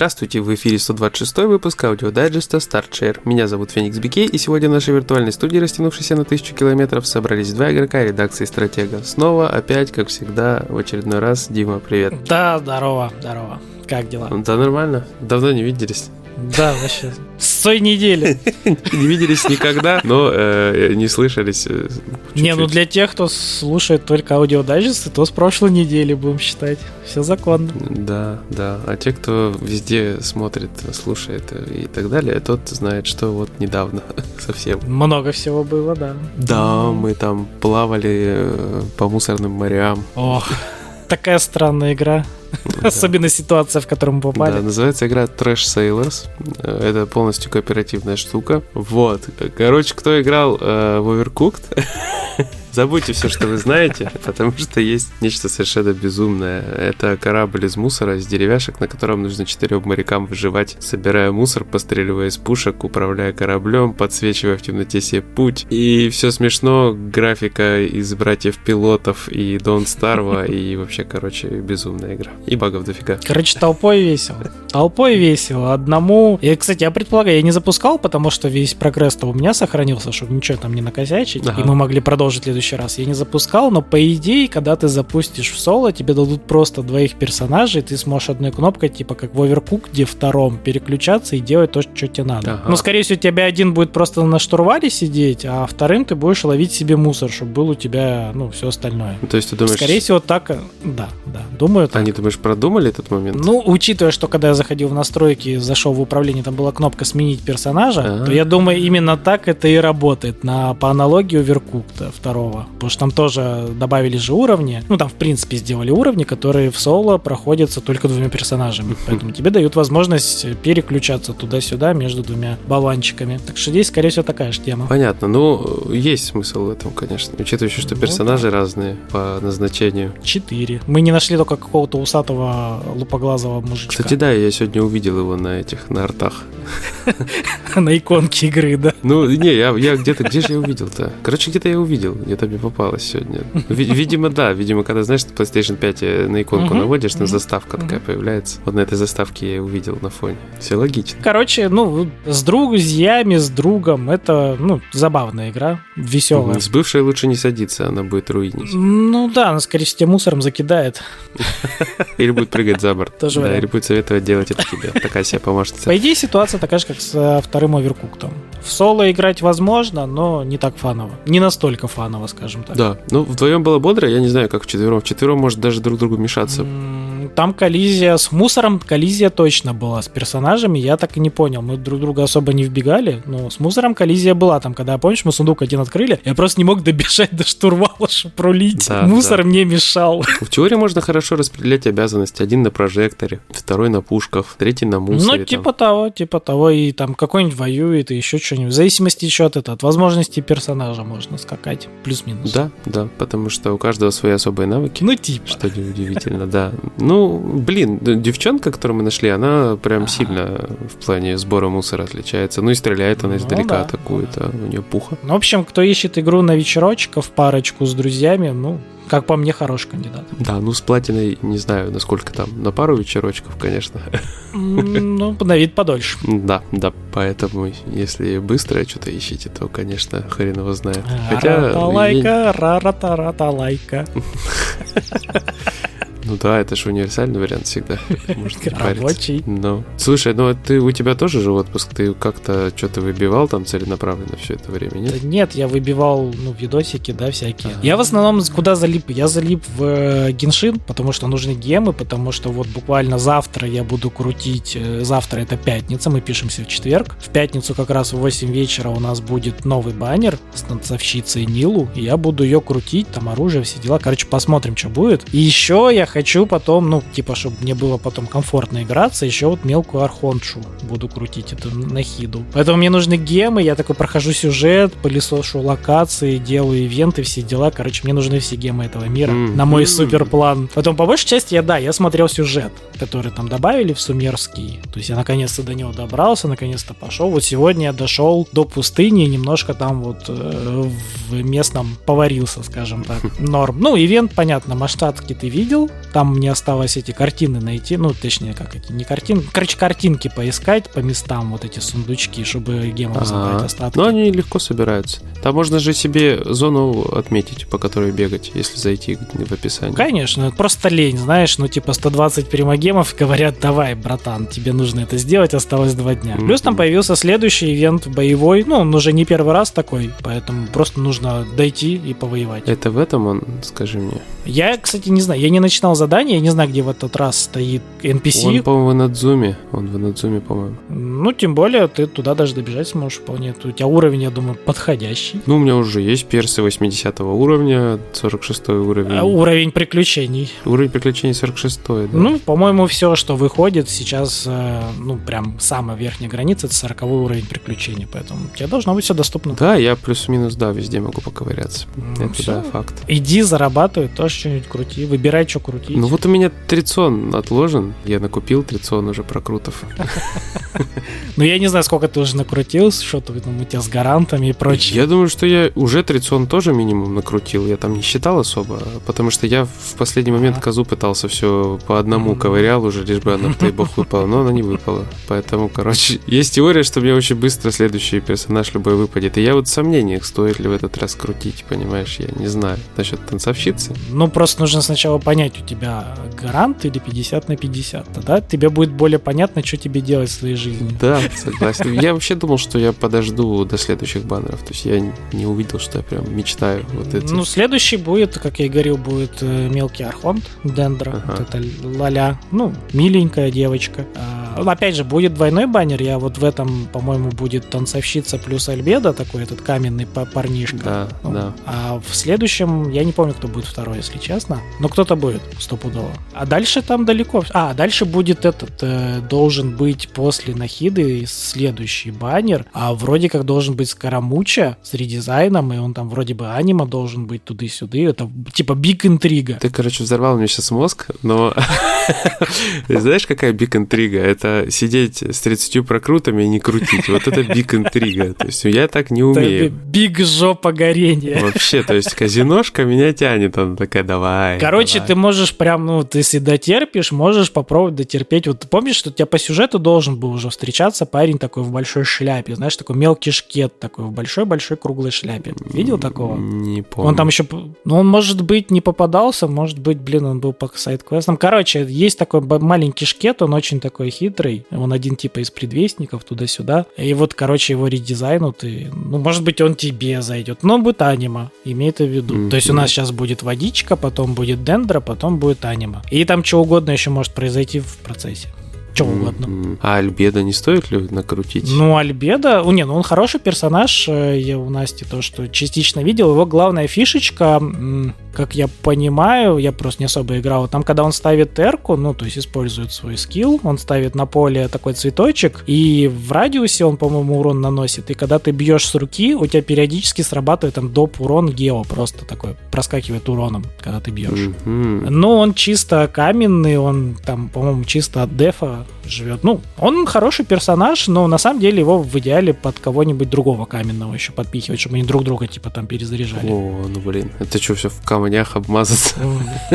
Здравствуйте, в эфире 126 выпуск аудиодайджеста StartShare. Меня зовут Феникс Бикей, и сегодня в нашей виртуальной студии, растянувшейся на тысячу километров, собрались два игрока редакции Стратега. Снова, опять, как всегда, в очередной раз. Дима, привет. Да, здорово, здорово. Как дела? Да, нормально. Давно не виделись. Да, вообще. С той недели. Не виделись никогда, но э, не слышались. э, Не, ну для тех, кто слушает только аудиодайджесты, то с прошлой недели будем считать. Все законно. Да, да. А те, кто везде смотрит, слушает э, и так далее, тот знает, что вот недавно совсем. Много всего было, да. Да, мы там плавали по мусорным морям. Ох, такая странная игра. Особенно ситуация, в которую мы Да, попали. называется игра Trash Sailors. Это полностью кооперативная штука. Вот. Короче, кто играл э, в Overcooked, забудьте все, что вы знаете, потому что есть нечто совершенно безумное. Это корабль из мусора, из деревяшек, на котором нужно четырем морякам выживать, собирая мусор, постреливая из пушек, управляя кораблем, подсвечивая в темноте себе путь. И все смешно, графика из братьев-пилотов и Дон Старва, и вообще, короче, безумная игра. И багов дофига. Короче, толпой весело. Толпой весело. Одному... И, кстати, я предполагаю, я не запускал, потому что весь прогресс-то у меня сохранился, чтобы ничего там не накосячить, Ага. и мы могли продолжить следующий раз. Я не запускал, но по идее, когда ты запустишь в соло, тебе дадут просто двоих персонажей, ты сможешь одной кнопкой, типа как в Overcooked, где втором, переключаться и делать то, что тебе надо. Ага. Ну, скорее всего, у тебя один будет просто на штурвале сидеть, а вторым ты будешь ловить себе мусор, чтобы был у тебя, ну, все остальное. То есть ты думаешь, Скорее всего, так... э, Да, да, думаю, так. они, думаешь, продумали этот момент? Ну, учитывая, что когда я заходил в настройки, зашел в управление, там была кнопка «Сменить персонажа», А. то я думаю, именно так это и работает, на, по аналогии Overcooked второго. Потому что там тоже добавили же уровни, ну, там, в принципе, сделали уровни, которые в соло проходятся только двумя персонажами. Поэтому тебе дают возможность переключаться туда-сюда между двумя болванчиками. Так что здесь, скорее всего, такая же тема. Понятно. Ну, есть смысл в этом, конечно. Учитывая, что Ну, персонажи разные по назначению. Четыре. Мы не нашли только какого-то усатого лупоглазого мужичка Кстати, да, я сегодня увидел его на этих, на артах. на иконке игры, да. Ну, не, я, я где-то, где же я увидел-то? Короче, где-то я увидел, где-то мне попалось сегодня. Ви- видимо, да, видимо, когда, знаешь, PlayStation 5 на иконку наводишь, на мгм, заставка такая появляется. Вот на этой заставке я увидел на фоне. Все логично. Короче, ну, с друзьями, с другом, это, ну, забавная игра, веселая. С бывшей лучше не садиться, она будет руинить. Ну да, она, скорее всего, мусором закидает. Или будет прыгать за борт. Тоже Да, или будет советовать делать это тебе. Такая себе помощница. По идее, ситуация такая же, как с э, вторым оверкуктом. В соло играть возможно, но не так фаново. Не настолько фаново, скажем так. Да, ну вдвоем было бодро, я не знаю, как в четвером. В четвером может даже друг другу мешаться. Там коллизия с мусором, коллизия точно была. С персонажами я так и не понял. Мы друг друга особо не вбегали, но с мусором коллизия была. Там, когда, помнишь, мы сундук один открыли, я просто не мог добежать до штурвала, чтобы пролить. Да, Мусор да. мне мешал. В теории можно хорошо распределять обязанности. Один на прожекторе, второй на пушках, третий на мусоре. Ну, там. типа того, типа того, и там какой-нибудь воюет, и еще что-нибудь. В зависимости еще от этого, от возможностей персонажа можно скакать. Плюс-минус. Да, да, потому что у каждого свои особые навыки. Ну, типа. Что неудивительно, да. Ну, блин, д- девчонка, которую мы нашли, она прям Ага. сильно в плане сбора мусора отличается. Ну и стреляет она Ну издалека да, атакует, а у нее пуха. Ну, в общем, кто ищет игру на вечерочков, парочку с друзьями, ну, как по мне, хороший кандидат. Да, ну с платиной не знаю, насколько там, на пару вечерочков, конечно. Ну, на вид подольше. Да, да, поэтому если быстро что-то ищете, то, конечно, хрен его знает. Хотя, Ра-та-лайка, ра-ра-та-ра-та-лайка. ну да, это же универсальный вариант всегда. Может. Рабочий. Ну, слушай, ну ты у тебя тоже же отпуск, ты как-то что-то выбивал там целенаправленно все это время, Да нет? Нет, я выбивал, ну, видосики, да, всякие. Я в основном куда залип? Я залип в э, Геншин, потому что нужны гемы, потому что вот буквально завтра я буду крутить, э, завтра это пятница, мы пишемся в четверг. В пятницу как раз в 8 вечера у нас будет новый баннер с танцовщицей Нилу, и я буду ее крутить, там оружие, все дела. Короче, посмотрим, что будет. И еще я хочу потом, ну, типа, чтобы мне было потом комфортно играться, еще вот мелкую архоншу буду крутить, эту нахиду. Поэтому мне нужны гемы, я такой прохожу сюжет, пылесошу локации, делаю ивенты, все дела. Короче, мне нужны все гемы этого мира Мгм. на мой супер план. Потом, по большей части, я, да, я смотрел сюжет, который там добавили в Сумерский. То есть я наконец-то до него добрался, наконец-то пошел. Вот сегодня я дошел до пустыни немножко там вот э, в местном поварился, скажем так. Норм. Ну, ивент, понятно, масштабки ты видел, там мне осталось эти картины найти, ну, точнее, как эти, не картины, короче, картинки поискать по местам, вот эти сундучки, чтобы гемов забрать остатки. Ну, они легко собираются. Там можно же себе зону отметить, по которой бегать, если зайти в описание. Конечно, просто лень, знаешь, ну, типа 120 примагемов говорят, давай, братан, тебе нужно это сделать, осталось два дня. Mm-hmm. Плюс там появился следующий ивент боевой, ну, он уже не первый раз такой, поэтому просто нужно дойти и повоевать. Это в этом он, скажи мне? Я, кстати, не знаю, я не начинал задание, я не знаю, где в этот раз стоит NPC. Он, по-моему, в Надзуме, он в Надзуме, по-моему. Ну, тем более, ты туда даже добежать сможешь вполне. У тебя уровень, я думаю, подходящий. Ну, у меня уже есть персы 80 уровня, 46 уровень. А, уровень приключений. Уровень приключений 46 да. Ну, по-моему, все, что выходит сейчас, э, ну, прям самая верхняя граница, это 40 уровень приключений, поэтому тебе должно быть все доступно. Да, я плюс-минус, да, везде могу поковыряться. Ну, это, все. да, факт. Иди, зарабатывай, тоже что-нибудь крути, выбирай, что крутить. Ну, вот у меня трицон отложен, я накупил трицон уже прокрутов. Ну, я не знаю, сколько ты уже накрутил, что то там у тебя с гарантами и прочее. Я думаю, что я уже трицон тоже минимум накрутил, я там не считал особо, потому что я в последний момент козу пытался все по одному ковырял уже, лишь бы она в бог выпала, но она не выпала. Поэтому, короче, есть теория, что мне очень быстро следующий персонаж любой выпадет. И я вот в сомнениях, стоит ли в этот раз крутить, понимаешь, я не знаю. Насчет танцовщицы. Ну, просто нужно сначала понять, у тебя гарант или 50 на 50. Тогда тебе будет более понятно, что тебе делать в своей жизни. Да, согласен. Я вообще думал, что я подожду до следующих баннеров. То есть я не увидел, что я прям мечтаю вот это. Ну, следующий будет, как я и говорил, будет э, мелкий архонт Дендра. Ага. Вот это Лаля. Ну, миленькая девочка. А, опять же, будет двойной баннер. Я вот в этом, по-моему, будет танцовщица плюс Альбеда, такой этот каменный парнишка. Да, ну, да. А в следующем, я не помню, кто будет второй, если честно. Но кто-то будет, стопудово. А дальше там далеко. А, дальше будет этот, э, должен быть после Нахиды следующий баннер. А вроде как должен быть Скоромуча с редизайном, и он там вроде бы анима должен быть туды-сюды. Это типа биг интрига. Ты, короче, взорвал мне сейчас мозг, но знаешь, какая биг интрига? Это сидеть с 30 прокрутами и не крутить. Вот это биг интрига. То есть я так не умею. Биг жопа горения. Вообще, то есть казиношка меня тянет, она такая, давай. Короче, ты можешь прям, ну, ты если дотерпишь, можешь попробовать дотерпеть. Вот ты помнишь, что у тебя по сюжету должен был уже встречаться парень такой в большой шляпе, знаешь, такой мелкий шкет такой в большой-большой круглой шляпе. Видел такого? Не помню. Он там еще, ну, он, может быть, не попадался, может быть, блин, он был по сайт-квестам. Короче, есть такой маленький шкет, он очень такой хитрый, он один типа из предвестников туда-сюда. И вот, короче, его редизайнут, и, ну, может быть, он тебе зайдет, но будет анима, имей это в виду. Mm-hmm. То есть у нас сейчас будет водичка, потом будет дендра, потом будет анима. И там что угодно еще может произойти в процессе что угодно. А Альбеда не стоит ли накрутить? Ну, Альбеда, не, ну он хороший персонаж, э, я у Насти то, что частично видел, его главная фишечка, как я понимаю, я просто не особо играл, там, когда он ставит терку, ну, то есть использует свой скилл, он ставит на поле такой цветочек, и в радиусе он, по-моему, урон наносит, и когда ты бьешь с руки, у тебя периодически срабатывает там доп урон гео, просто такой проскакивает уроном, когда ты бьешь. Mm-hmm. Но он чисто каменный, он там, по-моему, чисто от дефа живет. Ну, он хороший персонаж, но на самом деле его в идеале под кого-нибудь другого каменного еще подпихивать, чтобы они друг друга типа там перезаряжали. О, ну блин, это что, все в камнях обмазаться?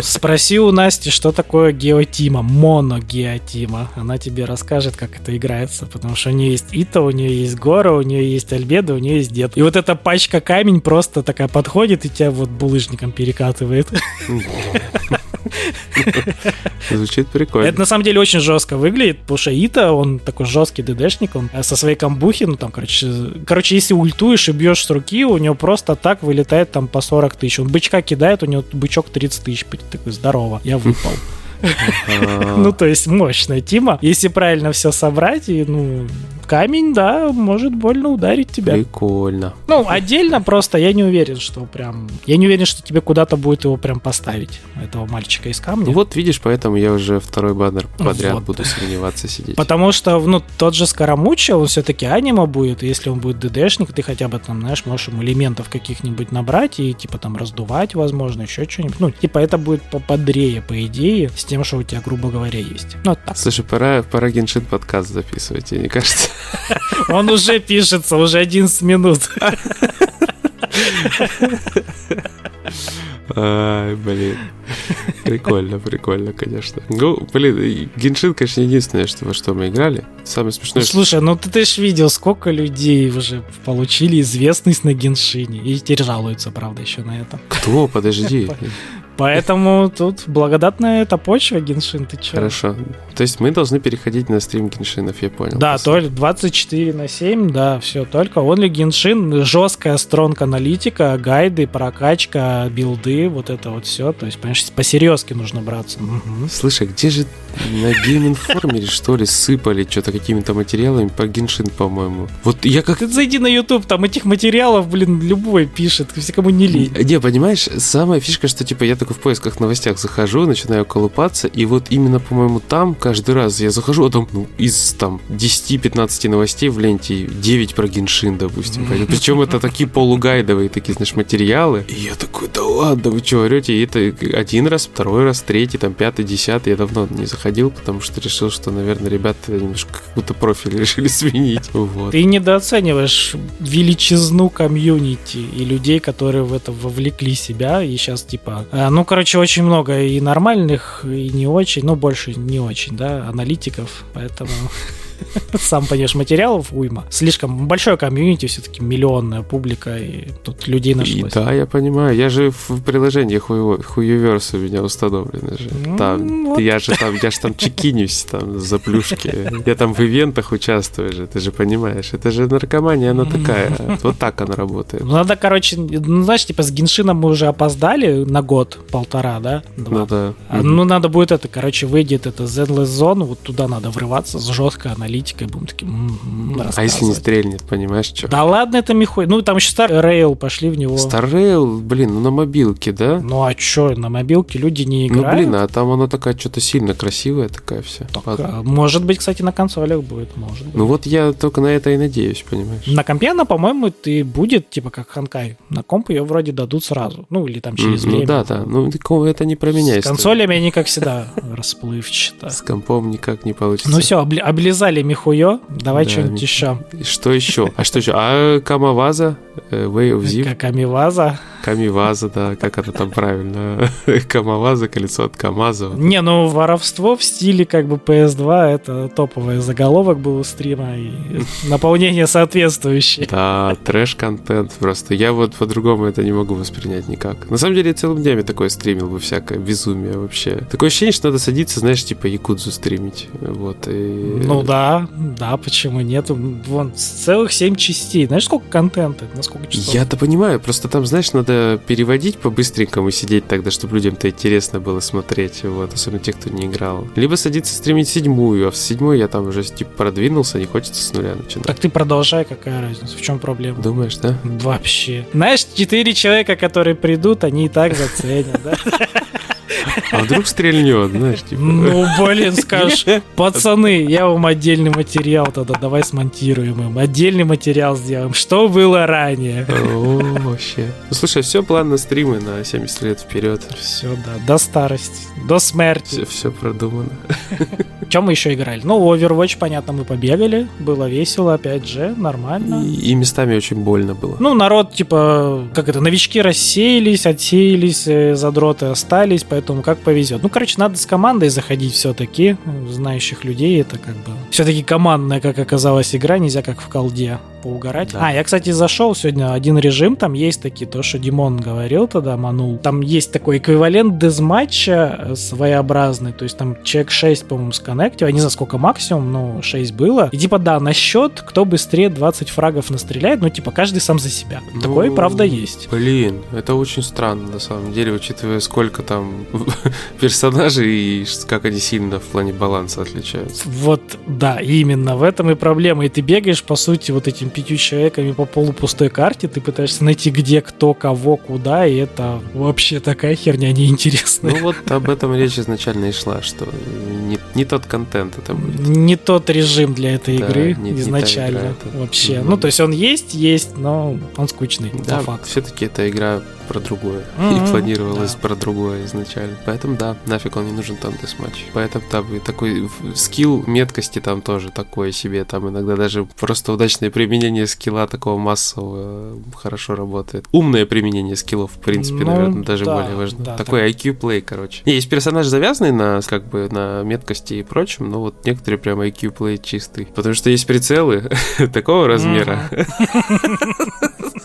Спроси у Насти, что такое геотима, моногеотима. Она тебе расскажет, как это играется, потому что у нее есть Ита, у нее есть Гора, у нее есть Альбеда, у нее есть Дед. И вот эта пачка камень просто такая подходит и тебя вот булыжником перекатывает. Звучит прикольно. Это на самом деле очень жестко выглядит, потому что Ита, он такой жесткий ДДшник, он со своей камбухи, ну там, короче, короче, если ультуешь и бьешь с руки, у него просто так вылетает там по 40 тысяч. Он бычка кидает, у него бычок 30 тысяч, такой, здорово, я выпал. Ну, то есть мощная тима. Если правильно все собрать, и, ну, камень, да, может больно ударить тебя. Прикольно. Ну, отдельно просто я не уверен, что прям... Я не уверен, что тебе куда-то будет его прям поставить, этого мальчика из камня. Ну, вот видишь, поэтому я уже второй баннер подряд вот. буду сомневаться сидеть. Потому что, ну, тот же Скоромуча, он все-таки анима будет, и если он будет ДДшник, ты хотя бы там, знаешь, можешь ему элементов каких-нибудь набрать и, типа, там, раздувать, возможно, еще что-нибудь. Ну, типа, это будет поподрее, по идее, с тем, что у тебя, грубо говоря, есть. Ну, так. Слушай, пора, пора Геншин подкаст записывать, мне кажется. Он уже пишется, уже 11 минут. Ай, блин. Прикольно, прикольно, конечно. Ну, блин, Геншин, конечно, единственное, что, во что мы играли. Самое смешное... Ну, слушай, ну ты, ты ж видел, сколько людей уже получили известность на Геншине. И теперь жалуются, правда, еще на это. Кто? Подожди. Поэтому тут благодатная эта почва, Геншин, ты че? Хорошо. То есть мы должны переходить на стрим Геншинов, я понял. Да, только 24 на 7, да, все, только only Геншин, жесткая стронг аналитика, гайды, прокачка, билды, вот это вот все. То есть, понимаешь, по серьезке нужно браться. Угу. Слушай, где же на Game Informer, что ли, сыпали что-то какими-то материалами по Геншин, по-моему. Вот я как... Ты зайди на YouTube, там этих материалов, блин, любой пишет, все кому не лень. Не, понимаешь, самая фишка, что типа я только в поисках новостях захожу, начинаю колупаться, и вот именно, по-моему, там каждый раз я захожу, а там ну, из там 10-15 новостей в ленте 9 про Геншин, допустим. Причем это такие полугайдовые такие, знаешь, материалы. И я такой, да ладно, вы что, орете? И это один раз, второй раз, третий, там, пятый, десятый. Я давно не заходил, потому что решил, что, наверное, ребята немножко как будто профиль решили сменить. Вот. Ты недооцениваешь величизну комьюнити и людей, которые в это вовлекли себя, и сейчас, типа, ну, короче, очень много и нормальных, и не очень, ну, больше не очень, да, аналитиков, поэтому... сам понимаешь, материалов уйма. Слишком большое комьюнити, все-таки миллионная публика, и тут людей нашлось. И, да, я понимаю. Я же в приложении Хуеверс у меня установлено же. Ну, там, вот. я же там, я же там чекинюсь там за плюшки. Я там в ивентах участвую же, ты же понимаешь. Это же наркомания, она такая. Вот так она работает. Ну, надо, короче, ну, знаешь, типа с Геншином мы уже опоздали на год, полтора, да? Два. Ну, да. А, ну, надо будет это, короче, выйдет это Zenless Zone, вот туда надо врываться, жестко аналитикой, будем таким А если не стрельнет, понимаешь, что? Да ладно, это михой. Ну, там еще Star Rail, пошли в него. Star Rail, блин, ну на мобилке, да? Ну, а что, на мобилке люди не играют? Ну, блин, а там она такая что-то сильно красивая такая вся. Так, а, может быть, кстати, на консолях будет, может быть. Ну, вот я только на это и надеюсь, понимаешь? На компе она, по-моему, ты будет, типа, как Ханкай. На комп ее вроде дадут сразу. Ну, или там через mm, время. Ну, да, да. Ну, это не про меня. С консолями они, как всегда, расплывчато. С компом никак не получится. Ну, все, облизали михуё, Давай да, что-нибудь еще. Что еще? А что еще? А Камаваза? Э, Way of Ziv? Камиваза? Камиваза, да, как это там правильно? Камаваза, колесо от Камаза. Не, ну воровство в стиле как бы PS2, это топовый заголовок был у стрима и наполнение соответствующее. Да, трэш-контент просто. Я вот по-другому это не могу воспринять никак. На самом деле, я целым днями такое стримил бы, всякое безумие вообще. Такое ощущение, что надо садиться, знаешь, типа Якудзу стримить. Вот. И... Ну да, да, почему нет? Вон, целых 7 частей. Знаешь, сколько контента? На сколько часов? Я-то понимаю, просто там, знаешь, надо переводить по-быстренькому сидеть тогда, чтобы людям-то интересно было смотреть, вот, особенно те, кто не играл. Либо садиться стримить седьмую, а в седьмой я там уже, типа, продвинулся, не хочется с нуля начинать. Так ты продолжай, какая разница? В чем проблема? Думаешь, да? Вообще. Знаешь, четыре человека, которые придут, они и так заценят, да? А вдруг стрельнет, знаешь, типа. Ну, блин, скажешь, пацаны, я вам отдельный материал тогда, давай смонтируем им. Отдельный материал сделаем. Что было ранее? О, вообще. Ну, слушай, все план на стримы на 70 лет вперед. Все, да, до старости, до смерти. Все, все продумано. Чем мы еще играли? Ну, Overwatch, понятно, мы побегали, было весело, опять же, нормально. И, и местами очень больно было. Ну, народ, типа, как это, новички рассеялись, отсеялись, э, задроты остались, поэтому как повезет. Ну, короче, надо с командой заходить все-таки, знающих людей, это как бы... Все-таки командная, как оказалось, игра, нельзя как в колде поугарать. Да. А, я, кстати, зашел сегодня один режим, там есть такие, то, что Димон говорил тогда, манул. Там есть такой эквивалент дезматча э, своеобразный, то есть там человек 6, по-моему, сконнектил, я не знаю, сколько максимум, но 6 было. И типа, да, на счет, кто быстрее 20 фрагов настреляет, ну, типа, каждый сам за себя. Ну, Такое, правда, есть. Блин, это очень странно, на самом деле, учитывая, сколько там персонажей и как они сильно в плане баланса отличаются. Вот, да, именно в этом и проблема. И ты бегаешь, по сути, вот этим пятью человеками по полупустой карте, ты пытаешься найти где, кто, кого, куда, и это вообще такая херня неинтересная. Ну вот об этом речь изначально и шла, что не, не тот контент это будет. Не тот режим для этой да, игры не, изначально не игра, это... вообще. Mm-hmm. Ну, то есть он есть, есть, но он скучный, да, по факту. все-таки эта игра про другое. Мгм, И планировалось да. про другое изначально. Поэтому да, нафиг он не нужен там десматч. Поэтому там и такой скилл меткости там тоже такое себе. Там иногда даже просто удачное применение скилла такого массового э, хорошо работает. Умное применение скиллов, в принципе, Ну, наверное, даже да, более важно. да, такой IQ-плей, короче. Не, есть персонаж завязанный на, как бы, на меткости и прочем, но вот некоторые прям IQ-плей чистый. Потому что есть прицелы такого размера.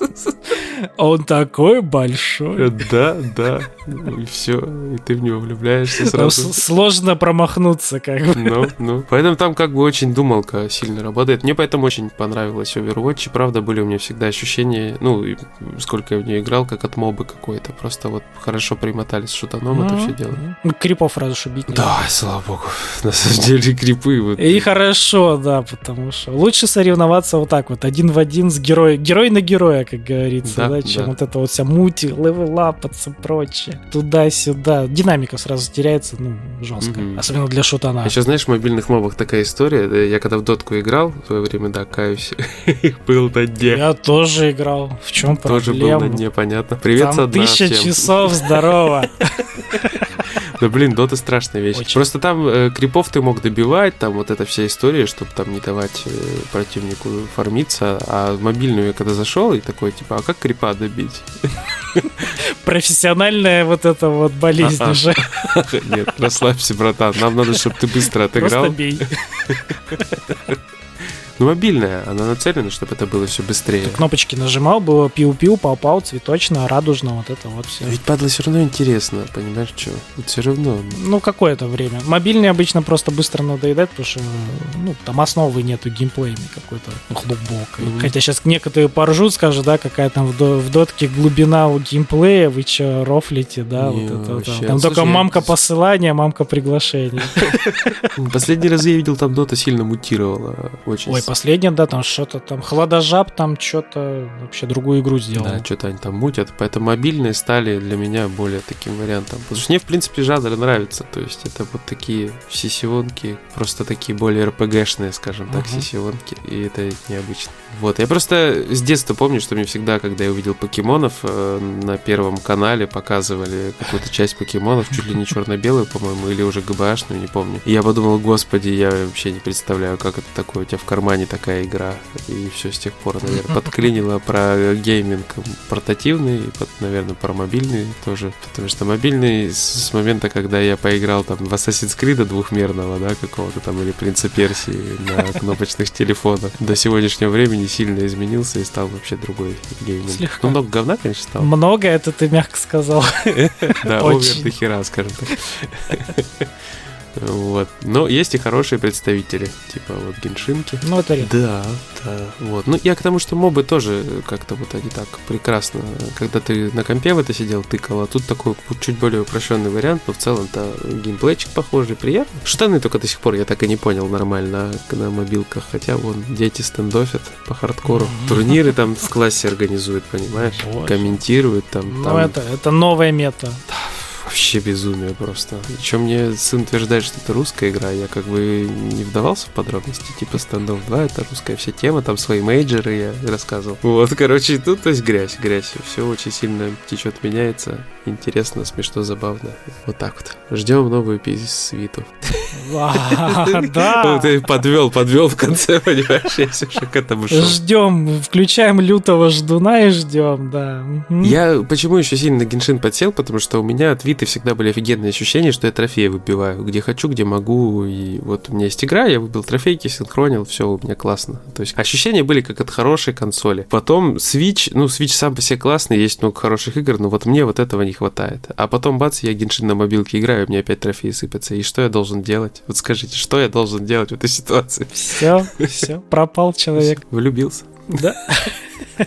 Он такой большой. Да, да. И все. И ты в него влюбляешься Там сразу. с- сложно промахнуться, как бы. Ну, ну. Поэтому там как бы очень думалка сильно работает. Мне поэтому очень понравилось Overwatch. И правда были у меня всегда ощущения, ну, сколько я в нее играл, как от моба какой-то. Просто вот хорошо примотались с шутаном это все дело. Ну, Крипов разушибить. Да, слава богу. На самом деле крипы вот. И хорошо, да, потому что лучше соревноваться вот так вот, один в один с героем, герой на героя, как говорится, Да, да, чем да. вот это вот вся мути, левелапаться, прочее, туда-сюда. Динамика сразу теряется, ну, жестко. Мгм. Особенно для шутана. Еще знаешь, в мобильных мобах такая история. э, Я когда в дотку играл в свое время, да, каюсь, был на дне. Я тоже играл. В чем Тоже был проблема? на дне, понятно. Привет, Там тысяча часов, здорово. Да блин, дота страшная вещь. Очень. Просто там э, крипов ты мог добивать, там вот эта вся история, чтобы там не давать э, противнику фармиться. А мобильную я когда зашел и такой, типа, а как крипа добить? Профессиональная вот эта вот болезнь А-а. уже. Нет, расслабься, братан. Нам надо, чтобы ты быстро отыграл. Просто бей. Ну, мобильная, она нацелена, чтобы это было все быстрее. Кнопочки нажимал, было пиу-пиу, пау-пау, цветочно, радужно, вот это вот все. Ведь падла все равно интересно, понимаешь, что? Все равно. Ну, какое-то время. Мобильный обычно просто быстро надоедает, потому что, ну, там основы нету геймплейной какой-то глубокой. Мгм. Хотя сейчас некоторые поржут, скажут, да, какая там в, до- в дотке глубина у геймплея, вы че, рофлите, да, Не, вот это вот. вообще. Там только Слушай, я- мамка посылания, мамка приглашения. Последний раз я видел, там дота сильно мутировала. Очень Ой, последняя, да, там что-то там, хладожаб там что-то вообще другую игру сделал. Да, что-то они там мутят. Поэтому мобильные стали для меня более таким вариантом. Потому что мне, в принципе, жанр нравится. То есть это вот такие сессионки, просто такие более РПГшные, скажем так, Мгм. сессионки. И это необычно. Вот, я просто с детства помню, что мне всегда, когда я увидел покемонов, э, на первом канале показывали какую-то часть покемонов, чуть ли не черно-белую, по-моему, или уже ГБАшную, не помню. И я подумал, господи, я вообще не представляю, как это такое, у тебя в кармане такая игра. И все с тех пор, наверное, подклинило про гейминг портативный, и, под- наверное, про мобильный тоже. Потому что мобильный с, момента, когда я поиграл там в Assassin's Creed двухмерного, да, какого-то там, или Принца Персии на кнопочных телефонах, до сегодняшнего времени сильно изменился и стал вообще другой гейминг. Слегка. Ну, много говна, конечно, стало. Много это ты мягко сказал. Да, over дохера, скажем так. Вот. Но есть и хорошие представители, типа вот геншинки. Редко. Да, да, вот. Ну, я к тому, что мобы тоже как-то вот они так прекрасно. Когда ты на компе в это сидел, тыкал, а тут такой чуть более упрощенный вариант, но в целом-то геймплейчик похожий, приятно. Штаны только до сих пор я так и не понял нормально на мобилках, хотя вон дети стендофят по хардкору. Турниры там в классе организуют, понимаешь? Боже. Комментируют там. Ну, там это, это новая мета. Вообще безумие просто. Причем мне сын утверждает, что это русская игра. Я как бы не вдавался в подробности. Типа стендов 2 это русская вся тема, там свои мейджеры я рассказывал. Вот, короче, тут то есть грязь, грязь. Все очень сильно течет, меняется. Интересно, смешно, забавно. Вот так вот. Ждем новую свиту. Да. Ты подвел, подвел в конце, понимаешь? Я все к этому шел. Ждем, включаем лютого ждуна и ждем, да. Я почему еще сильно на Геншин подсел, потому что у меня от Виты всегда были офигенные ощущения, что я трофеи выбиваю, где хочу, где могу, и вот у меня есть игра, я выбил трофейки, синхронил, все у меня классно. То есть ощущения были как от хорошей консоли. Потом Switch, ну Switch сам по себе классный, есть много хороших игр, но вот мне вот этого не хватает. А потом бац, я Геншин на мобилке играю, у меня опять трофеи сыпятся. И что я должен делать? Вот скажите, что я должен делать в этой ситуации? Все, все, пропал человек. Влюбился? Да.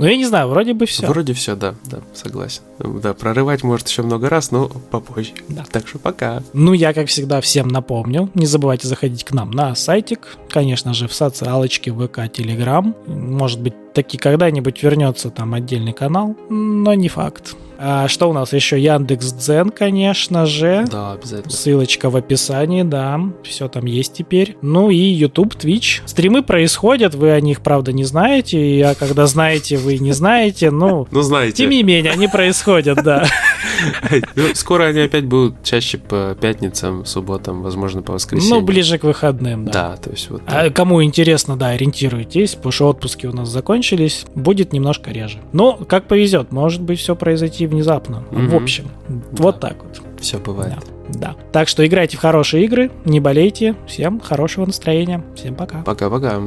Ну, я не знаю, вроде бы все. Вроде все, да, да, согласен. Да, прорывать может еще много раз, но попозже. Да. Так что пока. Ну, я, как всегда, всем напомню. Не забывайте заходить к нам на сайтик. Конечно же, в социалочке ВК, Телеграм. Может быть, таки когда-нибудь вернется там отдельный канал, но не факт. А, что у нас еще? Яндекс Дзен, конечно же. Да, обязательно. Ссылочка в описании, да. Все там есть теперь. Ну и YouTube, Twitch. Стримы происходят, вы о них, правда, не знаете. А когда знаете, вы не знаете. Ну, ну знаете. Тем не менее, они происходят, да. Ну, скоро они опять будут чаще по пятницам, субботам, возможно, по воскресеньям. Ну, ближе к выходным, да. Да, то есть вот. А кому интересно, да, ориентируйтесь, потому что отпуски у нас закончились, будет немножко реже. Но как повезет, может быть, все произойти внезапно. В общем, вот так вот. Все бывает. Да. Так что играйте в хорошие игры, не болейте. Всем хорошего настроения. Всем пока. Пока-пока.